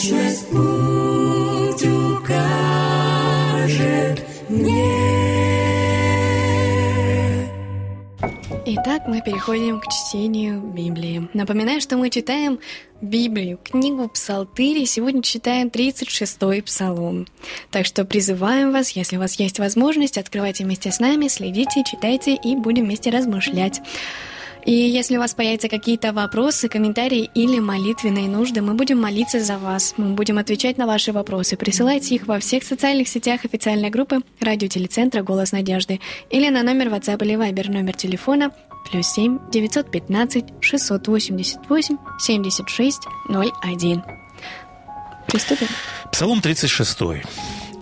Вечность путь укажет мне. Итак, мы переходим к чтению Библии. Напоминаю, что мы читаем Библию, книгу Псалтыри. Сегодня читаем 36-й Псалом. Так что призываем вас, если у вас есть возможность, открывайте вместе с нами, следите, читайте и будем вместе размышлять. И если у вас появятся какие-то вопросы, комментарии или молитвенные нужды, мы будем молиться за вас. Мы будем отвечать на ваши вопросы. Присылайте их во всех социальных сетях официальной группы радиотелецентра «Голос надежды» или на номер WhatsApp или Viber номер телефона плюс 7 915 688 76 01. Приступим. Псалом 36.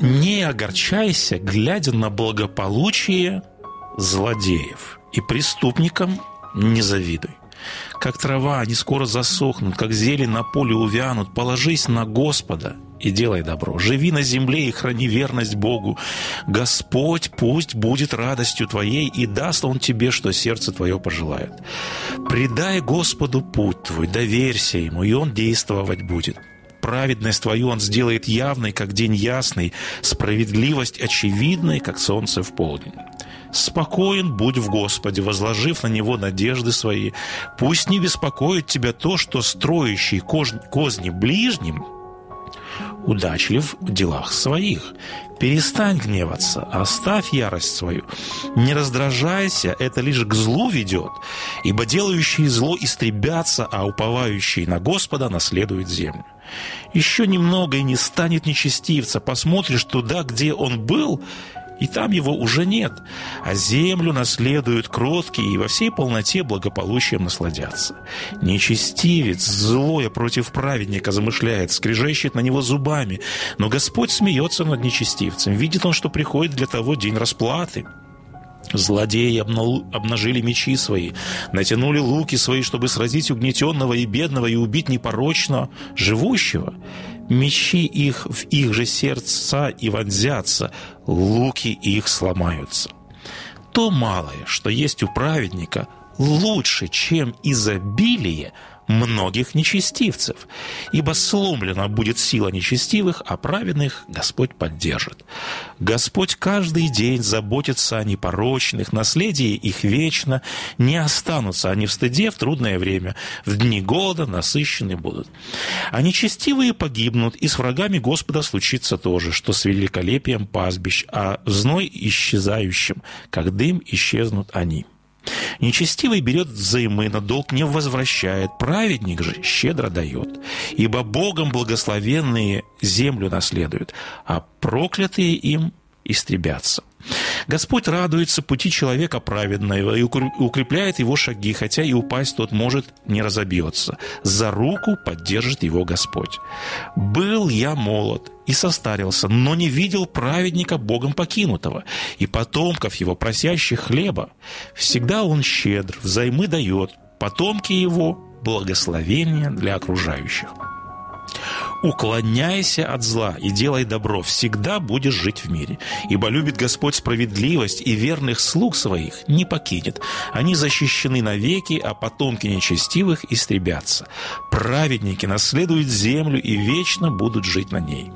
«Не огорчайся, глядя на благополучие злодеев, и преступникам не завидуй. Как трава, они скоро засохнут, как зелень на поле увянут. Положись на Господа и делай добро. Живи на земле и храни верность Богу. Господь пусть будет радостью твоей, и даст Он тебе, что сердце твое пожелает. Предай Господу путь твой, доверься Ему, и Он действовать будет. Праведность твою Он сделает явной, как день ясный, справедливость очевидной, как солнце в полдень. Спокоен будь в Господе, возложив на Него надежды свои. Пусть не беспокоит тебя то, что строящий козни ближним удачлив в делах своих. Перестань гневаться, оставь ярость свою. Не раздражайся, это лишь к злу ведет, ибо делающие зло истребятся, а уповающие на Господа наследуют землю. Еще немного и не станет нечестивца. Посмотришь туда, где он был, и там его уже нет, а землю наследуют кроткие и во всей полноте благополучием насладятся. Нечестивец, злое против праведника замышляет, скрежещет на него зубами, но Господь смеется над нечестивцем, видит он, что приходит для того день расплаты. Злодеи обнажили мечи свои, натянули луки свои, чтобы сразить угнетенного и бедного и убить непорочно живущего. Мечи их в их же сердца и вонзятся, луки их сломаются. То малое, что есть у праведника, лучше, чем изобилие многих нечестивцев, ибо сломлена будет сила нечестивых, а праведных Господь поддержит. Господь каждый день заботится о непорочных, наследие их вечно, не останутся они в стыде в трудное время, в дни голода насыщены будут. А нечестивые погибнут, и с врагами Господа случится то же, что с великолепием пастбищ, а зной исчезающим, как дым исчезнут они. Нечестивый берет взаймы, на долг не возвращает, праведник же щедро дает. Ибо Богом благословенные землю наследуют, а проклятые им истребятся. Господь радуется пути человека праведного и укрепляет его шаги, хотя и упасть тот может не разобьется. За руку поддержит его Господь. «Был я молод, и состарился, но не видел праведника Богом покинутого, и потомков его, просящих хлеба. Всегда он щедр, взаймы дает, потомки его – благословение для окружающих. Уклоняйся от зла и делай добро, всегда будешь жить в мире. Ибо любит Господь справедливость и верных слуг своих не покинет. Они защищены навеки, а потомки нечестивых истребятся. Праведники наследуют землю и вечно будут жить на ней.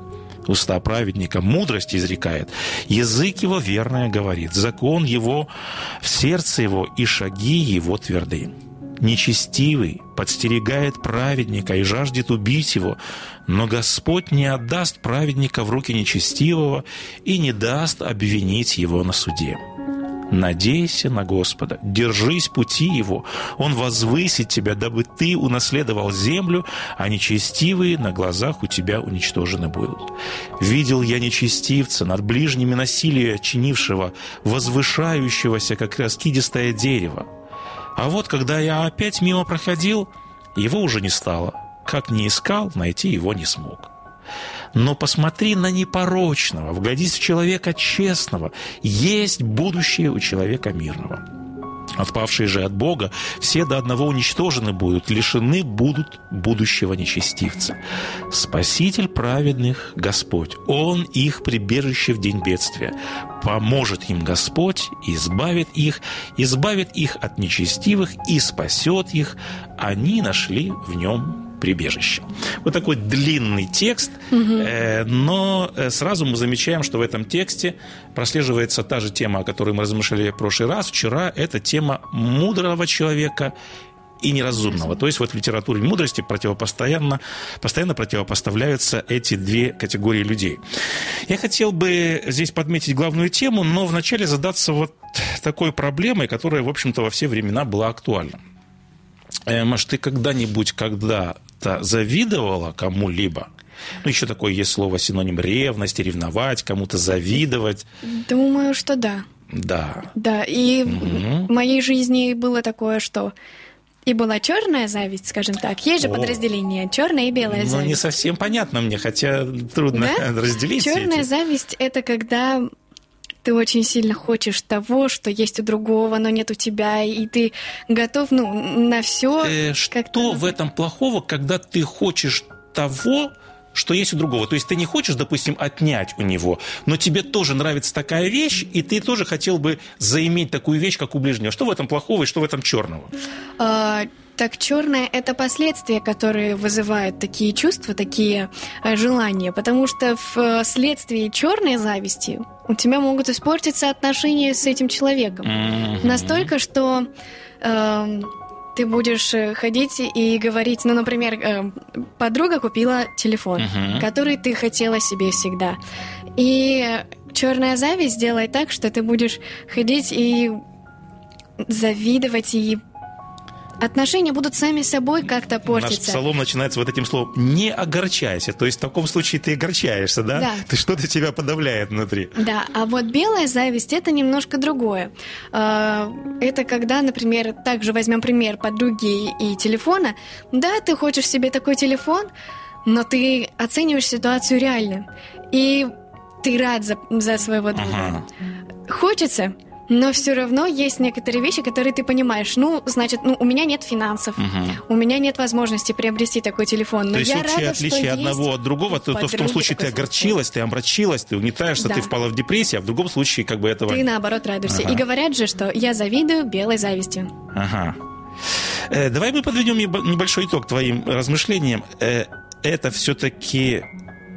Уста праведника мудрость изрекает, язык его верное говорит, закон его в сердце его и шаги его тверды. Нечестивый подстерегает праведника и жаждет убить его, но Господь не отдаст праведника в руки нечестивого и не даст обвинить его на суде. Надейся на Господа, держись пути Его, Он возвысит тебя, дабы ты унаследовал землю, а нечестивые на глазах у тебя уничтожены будут. Видел я нечестивца над ближними насилия чинившего, возвышающегося, как раскидистое дерево. А вот, когда я опять мимо проходил, его уже не стало. Как не искал, найти его не смог но посмотри на непорочного, вглядись в человека честного. Есть будущее у человека мирного. Отпавшие же от Бога все до одного уничтожены будут, лишены будут будущего нечестивца. Спаситель праведных – Господь. Он их прибежище в день бедствия. Поможет им Господь, избавит их, избавит их от нечестивых и спасет их. Они нашли в нем прибежище. Вот такой длинный текст, угу. но э, сразу мы замечаем, что в этом тексте прослеживается та же тема, о которой мы размышляли в прошлый раз. Вчера это тема мудрого человека и неразумного. То есть вот в литературе мудрости противопостоянно, постоянно противопоставляются эти две категории людей. Я хотел бы здесь подметить главную тему, но вначале задаться вот такой проблемой, которая, в общем-то, во все времена была актуальна. Э, Маш, ты когда-нибудь, когда когда завидовала кому-либо, ну, еще такое есть слово синоним ревности, ревновать, кому-то завидовать. Думаю, что да. Да. Да, и угу. в моей жизни было такое, что и была черная зависть, скажем так. Есть же О. подразделение черная и белая ну, зависть. Ну, не совсем понятно мне, хотя трудно да? разделить. Черная эти. зависть это когда ты очень сильно хочешь того, что есть у другого, но нет у тебя, и ты готов ну, на все. Э, что в этом плохого, когда ты хочешь того, что есть у другого. То есть ты не хочешь, допустим, отнять у него, но тебе тоже нравится такая вещь, и ты тоже хотел бы заиметь такую вещь, как у ближнего. Что в этом плохого и что в этом черного? А, так черное – это последствия, которые вызывают такие чувства, такие э, желания, потому что вследствие черной зависти у тебя могут испортиться отношения с этим человеком. Mm-hmm. Настолько, что э, ты будешь э, ходить и говорить, ну, например, э, подруга купила телефон, uh-huh. который ты хотела себе всегда. И черная зависть делает так, что ты будешь ходить и завидовать и отношения будут сами собой как-то портиться. Наш псалом начинается вот этим словом «не огорчайся». То есть в таком случае ты огорчаешься, да? Да. Ты что-то тебя подавляет внутри. Да, а вот белая зависть – это немножко другое. А, это когда, например, также возьмем пример подруги и телефона. Да, ты хочешь себе такой телефон, но ты оцениваешь ситуацию реально. И ты рад за, за своего друга. Ага. Хочется – но все равно есть некоторые вещи, которые ты понимаешь. Ну, значит, ну, у меня нет финансов, угу. у меня нет возможности приобрести такой телефон. Но то есть я рада, отличие одного от другого, то, то в том случае ты огорчилась, ты омрачилась, ты угнетаешься, да. ты впала в депрессию, а в другом случае как бы этого... Ты наоборот радуешься. Ага. И говорят же, что я завидую белой завистью. Ага. Э, давай мы подведем небольшой итог твоим размышлениям. Э, это все-таки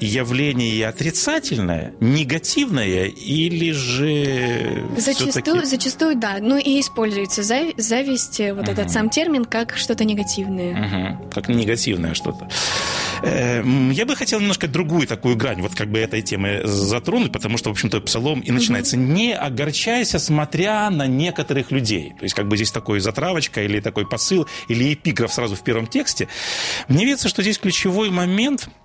явление отрицательное, негативное или же зачастую, зачастую да, ну и используется зави- зависть, вот угу. этот сам термин, как что-то негативное. Угу. Как негативное что-то. Эм, я бы хотел немножко другую такую грань вот как бы этой темы затронуть, потому что, в общем-то, псалом и начинается. Не огорчайся, смотря на некоторых людей. То есть как бы здесь такой затравочка или такой посыл, или эпиграф сразу в первом тексте. Мне видится, что здесь ключевой момент –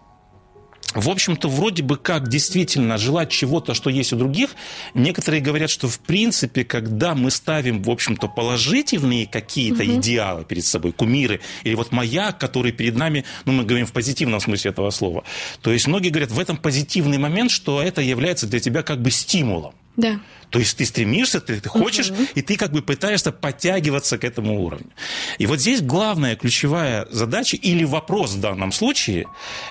в общем-то, вроде бы как действительно желать чего-то, что есть у других. Некоторые говорят, что в принципе, когда мы ставим, в общем-то, положительные какие-то угу. идеалы перед собой, кумиры, или вот маяк, который перед нами, ну, мы говорим в позитивном смысле этого слова. То есть многие говорят, в этом позитивный момент, что это является для тебя как бы стимулом. Да. То есть ты стремишься, ты, ты хочешь, угу. и ты как бы пытаешься подтягиваться к этому уровню. И вот здесь главная ключевая задача или вопрос в данном случае,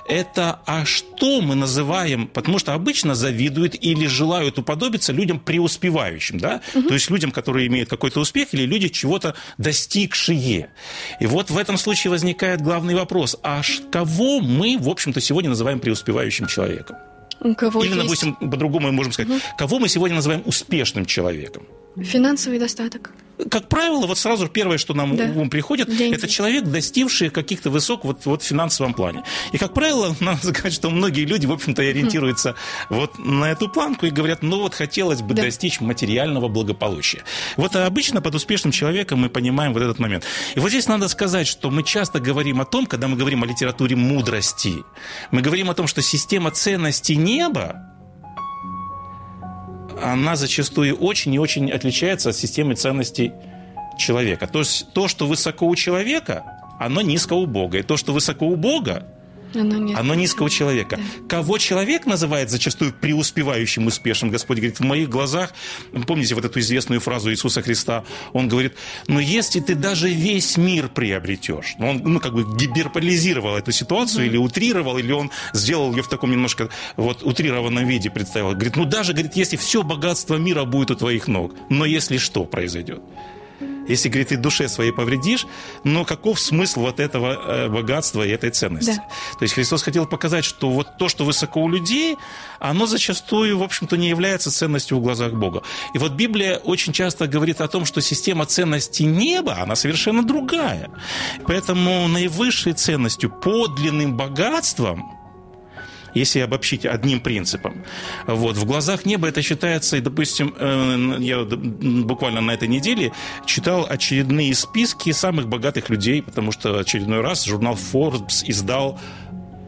это а что мы называем, потому что обычно завидуют или желают уподобиться людям преуспевающим, да? Угу. То есть людям, которые имеют какой-то успех, или люди чего-то достигшие. И вот в этом случае возникает главный вопрос, а кого мы, в общем-то, сегодня называем преуспевающим человеком? Кого Или, есть... допустим, по-другому мы можем сказать, угу. кого мы сегодня называем успешным человеком? Финансовый достаток. Как правило, вот сразу первое, что нам да. в ум приходит, Деньги. это человек, достигший каких-то высот вот, вот в финансовом плане. И, как правило, надо сказать, что многие люди, в общем-то, ориентируются mm. вот на эту планку и говорят, ну вот хотелось бы да. достичь материального благополучия. Вот обычно под успешным человеком мы понимаем вот этот момент. И вот здесь надо сказать, что мы часто говорим о том, когда мы говорим о литературе мудрости, мы говорим о том, что система ценностей неба, она зачастую очень и очень отличается от системы ценностей человека. То есть то, что высоко у человека, оно низко у Бога. И то, что высоко у Бога, оно, низко. Оно низкого человека. Да. Кого человек называет зачастую преуспевающим, успешным? Господь говорит, в моих глазах, помните вот эту известную фразу Иисуса Христа, он говорит, ну если ты даже весь мир приобретешь, ну, он ну, как бы гиперполизировал эту ситуацию, mm-hmm. или утрировал, или он сделал ее в таком немножко вот утрированном виде, представил. Говорит, ну даже, говорит, если все богатство мира будет у твоих ног, но если что произойдет? Если, говорит, ты душе своей повредишь, но каков смысл вот этого э, богатства и этой ценности? Да. То есть Христос хотел показать, что вот то, что высоко у людей, оно зачастую, в общем-то, не является ценностью в глазах Бога. И вот Библия очень часто говорит о том, что система ценностей неба, она совершенно другая. Поэтому наивысшей ценностью, подлинным богатством – если обобщить одним принципом. Вот. В глазах неба это считается, и, допустим, э, я буквально на этой неделе читал очередные списки самых богатых людей, потому что очередной раз журнал Forbes издал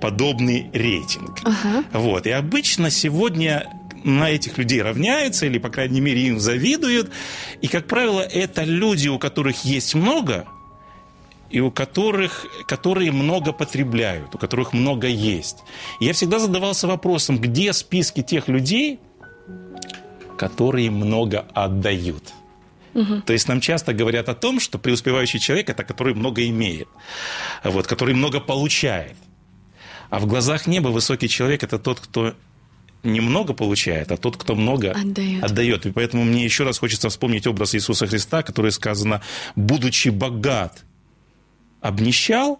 подобный рейтинг. Ага. Вот. И обычно сегодня на этих людей равняются, или, по крайней мере, им завидуют. И, как правило, это люди, у которых есть много – и у которых, которые много потребляют, у которых много есть. И я всегда задавался вопросом, где списки тех людей, которые много отдают. Угу. То есть нам часто говорят о том, что преуспевающий человек это который много имеет, вот, который много получает. А в глазах неба высокий человек это тот, кто немного получает, а тот, кто много отдает. отдает. И поэтому мне еще раз хочется вспомнить образ Иисуса Христа, который сказано, будучи богат обнищал,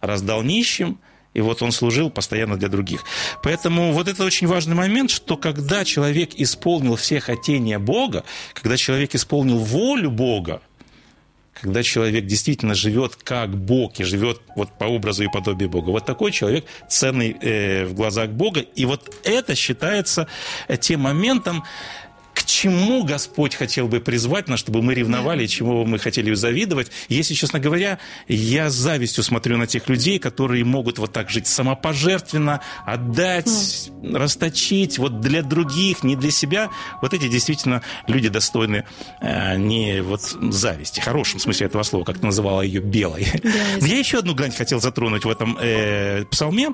раздал нищим, и вот он служил постоянно для других. Поэтому вот это очень важный момент, что когда человек исполнил все хотения Бога, когда человек исполнил волю Бога, когда человек действительно живет как Бог и живет вот по образу и подобию Бога. Вот такой человек ценный э, в глазах Бога. И вот это считается э, тем моментом, чему Господь хотел бы призвать нас, чтобы мы ревновали, чему мы хотели завидовать. Если, честно говоря, я с завистью смотрю на тех людей, которые могут вот так жить самопожертвенно, отдать, mm. расточить вот для других, не для себя. Вот эти действительно люди достойны э, не вот зависти, в хорошем смысле этого слова, как называла ее белой. Yeah, я еще одну грань хотел затронуть в этом э, псалме.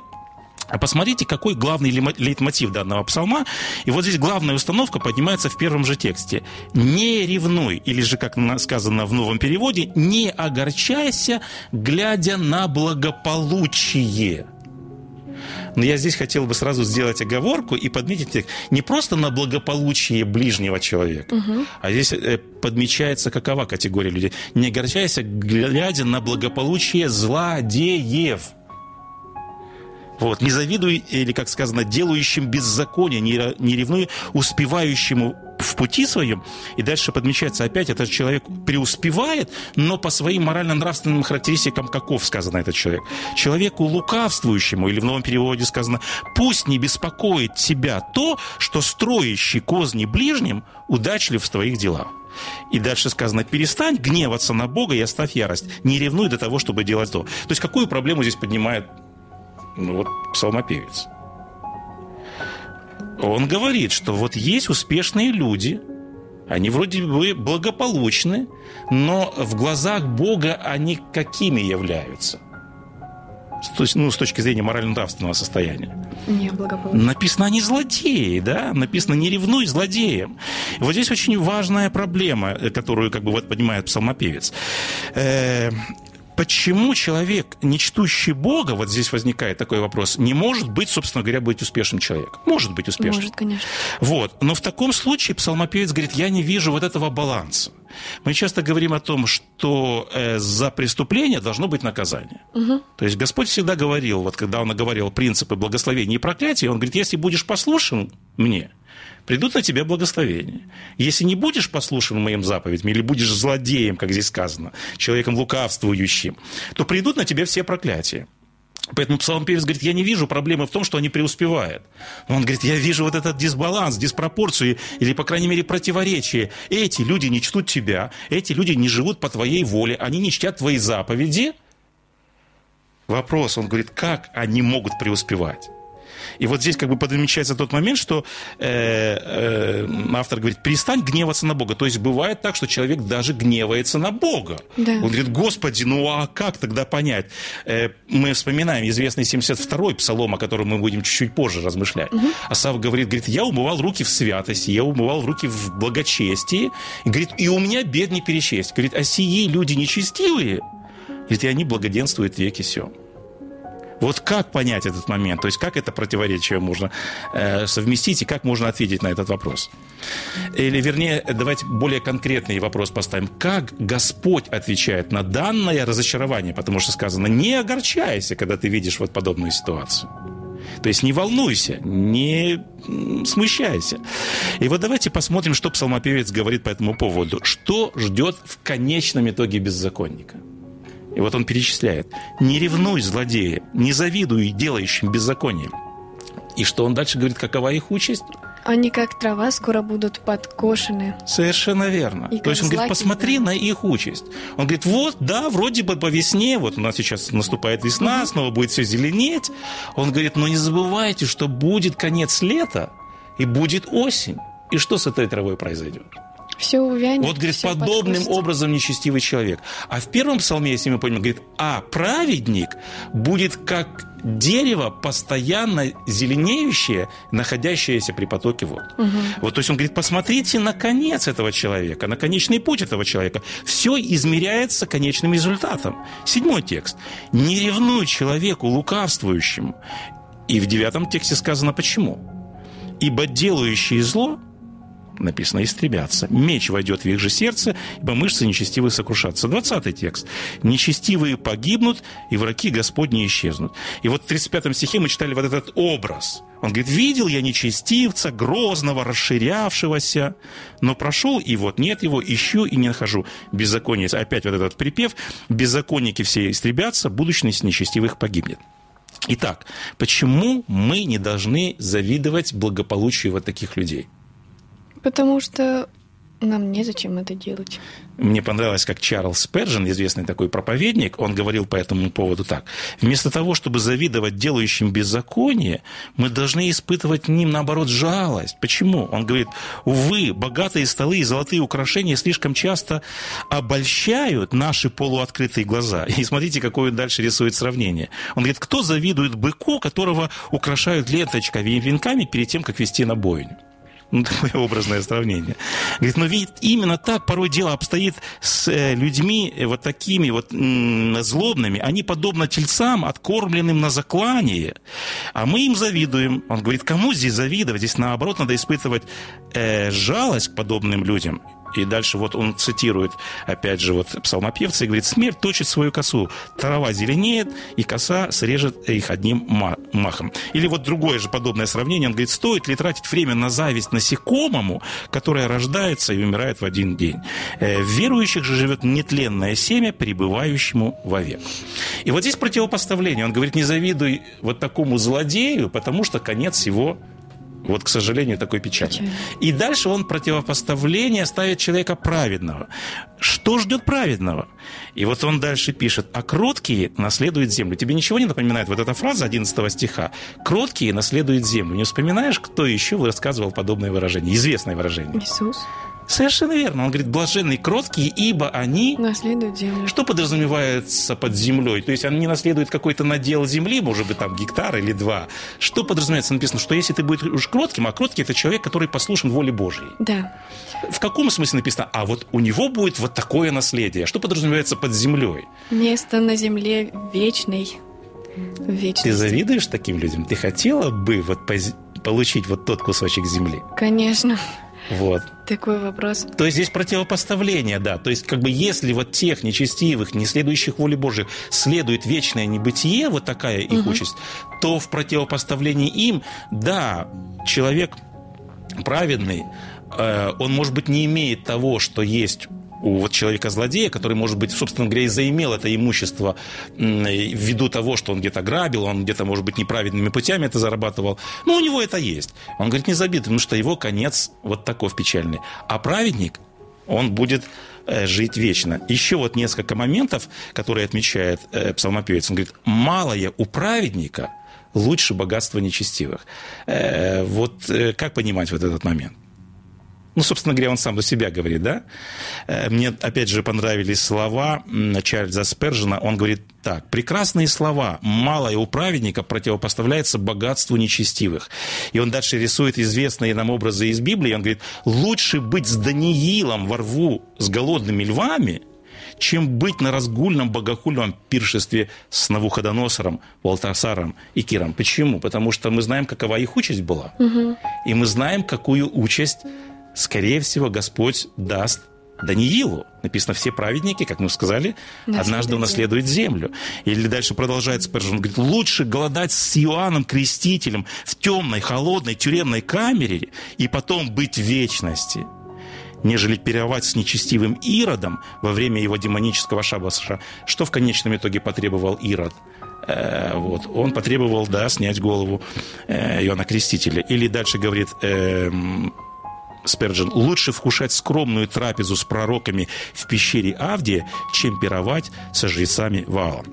А посмотрите, какой главный лейтмотив данного псалма. И вот здесь главная установка поднимается в первом же тексте. «Не ревнуй», или же, как сказано в новом переводе, «не огорчайся, глядя на благополучие». Но я здесь хотел бы сразу сделать оговорку и подметить не просто на благополучие ближнего человека, угу. а здесь э, подмечается какова категория людей. Не огорчайся, глядя на благополучие злодеев – вот. Не завидуй, или, как сказано, делающим беззаконие, не, не ревнуй успевающему в пути своем. И дальше подмечается опять, этот человек преуспевает, но по своим морально-нравственным характеристикам каков сказано этот человек. Человеку лукавствующему, или в новом переводе сказано, пусть не беспокоит тебя то, что строящий козни ближним удачлив в твоих делах. И дальше сказано, перестань гневаться на Бога и оставь ярость. Не ревнуй до того, чтобы делать то. То есть какую проблему здесь поднимает ну вот псалмопевец. он говорит, что вот есть успешные люди, они вроде бы благополучны, но в глазах Бога они какими являются? С, ну, с точки зрения морально-нравственного состояния. Не благополучно. Написано, они злодеи, да? Написано, не ревнуй злодеям. И вот здесь очень важная проблема, которую как бы вот поднимает псалмопевец. Э, почему человек, не чтущий Бога, вот здесь возникает такой вопрос, не может быть, собственно говоря, быть успешным человеком? Может быть успешным. Может, конечно. Вот. Но в таком случае псалмопевец говорит, я не вижу вот этого баланса. Мы часто говорим о том, что э, за преступление должно быть наказание. Угу. То есть Господь всегда говорил, вот когда Он говорил принципы благословения и проклятия, Он говорит, если будешь послушен мне, придут на тебя благословения. Если не будешь послушан моим заповедям, или будешь злодеем, как здесь сказано, человеком лукавствующим, то придут на тебя все проклятия. Поэтому псалмопевец говорит, я не вижу проблемы в том, что они преуспевают. Но он говорит, я вижу вот этот дисбаланс, диспропорцию, или, по крайней мере, противоречие. Эти люди не чтут тебя, эти люди не живут по твоей воле, они не чтят твои заповеди. Вопрос, он говорит, как они могут преуспевать? И вот здесь как бы подмечается тот момент, что э, э, автор говорит, перестань гневаться на Бога. То есть бывает так, что человек даже гневается на Бога. Да. Он говорит, Господи, ну а как тогда понять? Э, мы вспоминаем известный 72-й псалом, о котором мы будем чуть-чуть позже размышлять. Угу. Асав говорит, говорит, я умывал руки в святости, я умывал руки в благочестии. И говорит, и у меня бед не перечесть. Говорит, а сии люди нечестивые, говорит, и они благоденствуют веки все. Вот как понять этот момент? То есть как это противоречие можно э, совместить и как можно ответить на этот вопрос? Или, вернее, давайте более конкретный вопрос поставим. Как Господь отвечает на данное разочарование? Потому что сказано, не огорчайся, когда ты видишь вот подобную ситуацию. То есть не волнуйся, не смущайся. И вот давайте посмотрим, что псалмопевец говорит по этому поводу. Что ждет в конечном итоге беззаконника? И вот он перечисляет. «Не ревнуй, злодея, не завидуй делающим беззаконием». И что он дальше говорит, какова их участь? Они как трава скоро будут подкошены. Совершенно верно. И То есть он говорит, посмотри да. на их участь. Он говорит, вот, да, вроде бы по весне, вот у нас сейчас наступает весна, угу. снова будет все зеленеть. Он говорит, но не забывайте, что будет конец лета и будет осень. И что с этой травой произойдет? Все увянет. Вот, говорит, подобным подкусит. образом нечестивый человек. А в первом псалме, если мы помним, говорит, а праведник будет как дерево, постоянно зеленеющее, находящееся при потоке вод. Угу. Вот, то есть он говорит, посмотрите на конец этого человека, на конечный путь этого человека. Все измеряется конечным результатом. Седьмой текст. «Не ревнуй человеку лукавствующему». И в девятом тексте сказано почему. «Ибо делающие зло написано, истребятся. Меч войдет в их же сердце, ибо мышцы нечестивые сокрушатся. 20 текст. Нечестивые погибнут, и враги Господни исчезнут. И вот в 35 стихе мы читали вот этот образ. Он говорит, видел я нечестивца, грозного, расширявшегося, но прошел, и вот нет его, ищу и не нахожу. Беззаконие, опять вот этот припев, беззаконники все истребятся, будущность нечестивых погибнет. Итак, почему мы не должны завидовать благополучию вот таких людей? Потому что нам незачем это делать. Мне понравилось, как Чарльз Перджин, известный такой проповедник, он говорил по этому поводу так. Вместо того, чтобы завидовать делающим беззаконие, мы должны испытывать к ним, наоборот, жалость. Почему? Он говорит, увы, богатые столы и золотые украшения слишком часто обольщают наши полуоткрытые глаза. И смотрите, какое дальше рисует сравнение. Он говорит, кто завидует быку, которого украшают ленточками и венками перед тем, как вести на бойню? Ну, такое образное сравнение. Говорит, но ведь именно так порой дело обстоит с э, людьми э, вот такими вот злобными. Они подобно тельцам, откормленным на заклание. А мы им завидуем. Он говорит, кому здесь завидовать? Здесь наоборот надо испытывать э, жалость к подобным людям. И дальше вот он цитирует, опять же, вот псалмопевца и говорит, смерть точит свою косу, трава зеленеет, и коса срежет их одним махом. Или вот другое же подобное сравнение, он говорит, стоит ли тратить время на зависть насекомому, которое рождается и умирает в один день. Э, в верующих же живет нетленное семя, пребывающему вовек. И вот здесь противопоставление. Он говорит, не завидуй вот такому злодею, потому что конец его Вот, к сожалению, такой печаль. Печально. И дальше он противопоставление ставит человека праведного. Что ждет праведного? И вот он дальше пишет, а кроткие наследуют землю. Тебе ничего не напоминает вот эта фраза 11 стиха? Кроткие наследуют землю. Не вспоминаешь, кто еще высказывал подобное выражение? Известное выражение. Иисус Совершенно верно. Он говорит, блаженные кроткие, ибо они... наследует землю. Что подразумевается под землей? То есть они наследуют какой-то надел земли, может быть, там гектар или два. Что подразумевается? Написано, что если ты будешь уж кротким, а кроткий – это человек, который послушен воле Божьей. Да. В каком смысле написано? А вот у него будет вот такое наследие. Что подразумевается под землей? Место на земле вечной. Вечность. Ты завидуешь таким людям? Ты хотела бы вот получить вот тот кусочек земли? Конечно. Вот. Такой вопрос. То есть здесь противопоставление, да. То есть как бы если вот тех нечестивых, не следующих воле Божией, следует вечное небытие, вот такая их участь, то в противопоставлении им, да, человек праведный, э, он, может быть, не имеет того, что есть у вот человека-злодея, который, может быть, собственно говоря, и заимел это имущество ввиду того, что он где-то грабил, он где-то, может быть, неправильными путями это зарабатывал. Но у него это есть. Он говорит, не забит, потому что его конец вот такой печальный. А праведник, он будет э, жить вечно. Еще вот несколько моментов, которые отмечает э, псалмопевец. Он говорит, малое у праведника лучше богатства нечестивых. Э, вот как понимать вот этот момент? Ну, собственно говоря, он сам за себя говорит, да? Э, Мне, опять же, понравились слова Чарльза Спержина. Он говорит так. «Прекрасные слова. Малое у праведника противопоставляется богатству нечестивых». И он дальше рисует известные нам образы из Библии. Он говорит, «Лучше быть с Даниилом во рву с голодными львами, чем быть на разгульном богохульном пиршестве с Навуходоносором, Валтасаром и Киром. Почему? Потому что мы знаем, какова их участь была. И мы знаем, какую участь, скорее всего, Господь даст Даниилу. Написано, все праведники, как мы сказали, Наследуют однажды унаследуют землю. Или дальше продолжает Спержин, он говорит, лучше голодать с Иоанном Крестителем в темной, холодной тюремной камере и потом быть в вечности, нежели пировать с нечестивым Иродом во время его демонического шабаша. Что в конечном итоге потребовал Ирод? Э, вот, он потребовал, да, снять голову э, Иоанна Крестителя. Или дальше говорит эм, Сперджин, лучше вкушать скромную трапезу с пророками в пещере Авдия, чем пировать со жрецами Ваала.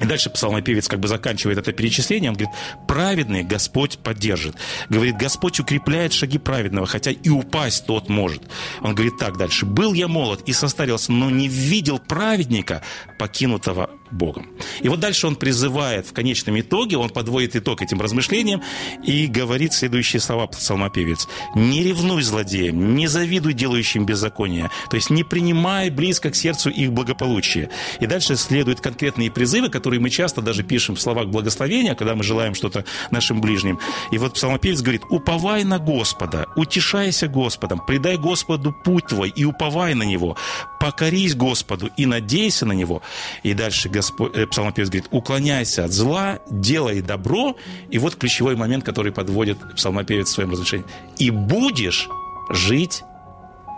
И дальше псалмопевец как бы заканчивает это перечисление. Он говорит, праведный Господь поддержит. Говорит, Господь укрепляет шаги праведного, хотя и упасть тот может. Он говорит так дальше. Был я молод и состарился, но не видел праведника, покинутого Богом. И вот дальше он призывает в конечном итоге, он подводит итог этим размышлениям и говорит следующие слова псалмопевец. «Не ревнуй злодеям, не завидуй делающим беззаконие». То есть не принимай близко к сердцу их благополучие. И дальше следуют конкретные призывы, которые мы часто даже пишем в словах благословения, когда мы желаем что-то нашим ближним. И вот псалмопевец говорит, «Уповай на Господа, утешайся Господом, предай Господу путь твой и уповай на Него, покорись Господу и надейся на Него». И дальше Господь, э, псалмопевец говорит, уклоняйся от зла, делай добро. И вот ключевой момент, который подводит псалмопевец в своем разрешении. И будешь жить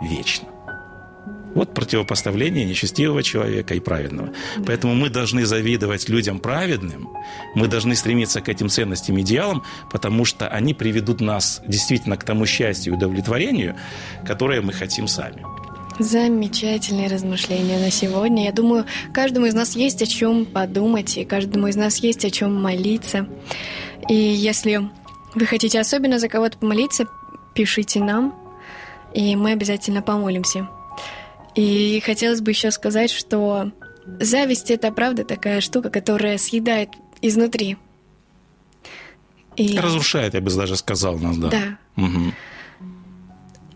вечно. Вот противопоставление нечестивого человека и праведного. Поэтому мы должны завидовать людям праведным, мы должны стремиться к этим ценностям и идеалам, потому что они приведут нас действительно к тому счастью и удовлетворению, которое мы хотим сами. Замечательные размышления на сегодня. Я думаю, каждому из нас есть о чем подумать, и каждому из нас есть о чем молиться. И если вы хотите особенно за кого-то помолиться, пишите нам, и мы обязательно помолимся. И хотелось бы еще сказать, что зависть это правда такая штука, которая съедает изнутри. И, Разрушает, я бы даже сказал нас, да. да. Мгм.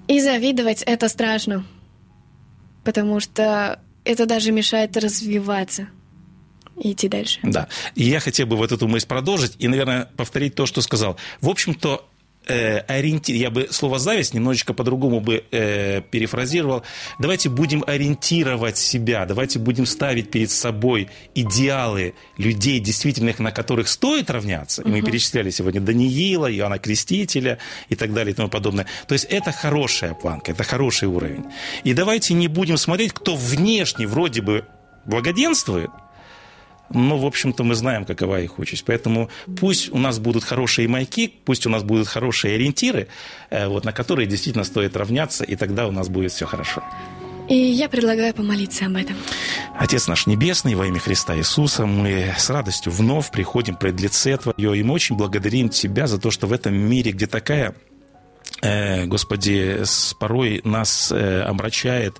И завидовать это страшно, потому что это даже мешает развиваться и идти дальше. Да. И я хотел бы вот эту мысль продолжить и, наверное, повторить то, что сказал. В общем-то, э, ориенти- я бы слово «зависть» немножечко по-другому бы э, перефразировал. Давайте будем ориентировать себя, давайте будем ставить перед собой идеалы людей, действительно, на которых стоит равняться. И мы перечисляли сегодня Даниила, Иоанна Крестителя и так далее и тому подобное. То есть это хорошая планка, это хороший уровень. И давайте не будем смотреть, кто внешне вроде бы благоденствует, но, в общем-то, мы знаем, какова их участь. Поэтому пусть у нас будут хорошие маяки, пусть у нас будут хорошие ориентиры, э, вот, на которые действительно стоит равняться, и тогда у нас будет все хорошо. И я предлагаю помолиться об этом. Отец наш Небесный, во имя Христа Иисуса, мы с радостью вновь приходим пред лице Твое, и мы очень благодарим Тебя за то, что в этом мире, где такая Господи, порой нас э, омрачает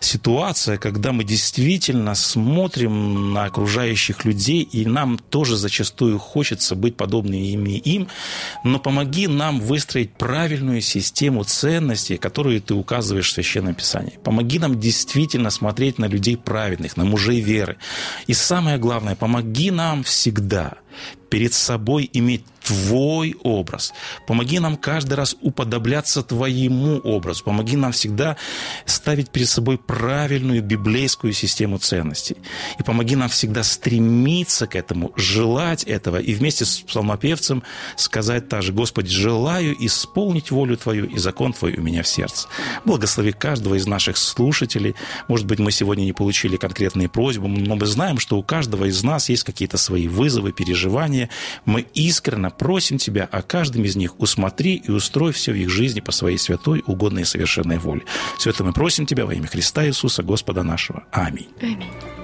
ситуация, когда мы действительно смотрим на окружающих людей, и нам тоже зачастую хочется быть подобными им, но помоги нам выстроить правильную систему ценностей, которую ты указываешь в Священном Писании. Помоги нам действительно смотреть на людей праведных, на мужей веры. И самое главное, помоги нам всегда перед собой иметь Твой образ. Помоги нам каждый раз уподобляться Твоему образу. Помоги нам всегда ставить перед собой правильную библейскую систему ценностей. И помоги нам всегда стремиться к этому, желать этого. И вместе с псалмопевцем сказать также, Господи, желаю исполнить волю Твою и закон Твой у меня в сердце. Благослови каждого из наших слушателей. Может быть, мы сегодня не получили конкретные просьбы, но мы знаем, что у каждого из нас есть какие-то свои вызовы, переживания. Мы искренне просим Тебя о каждом из них усмотри и устрой все в их жизни по своей святой, угодной и совершенной воле. Все это мы просим Тебя во имя Христа Иисуса, Господа нашего. Аминь. Аминь.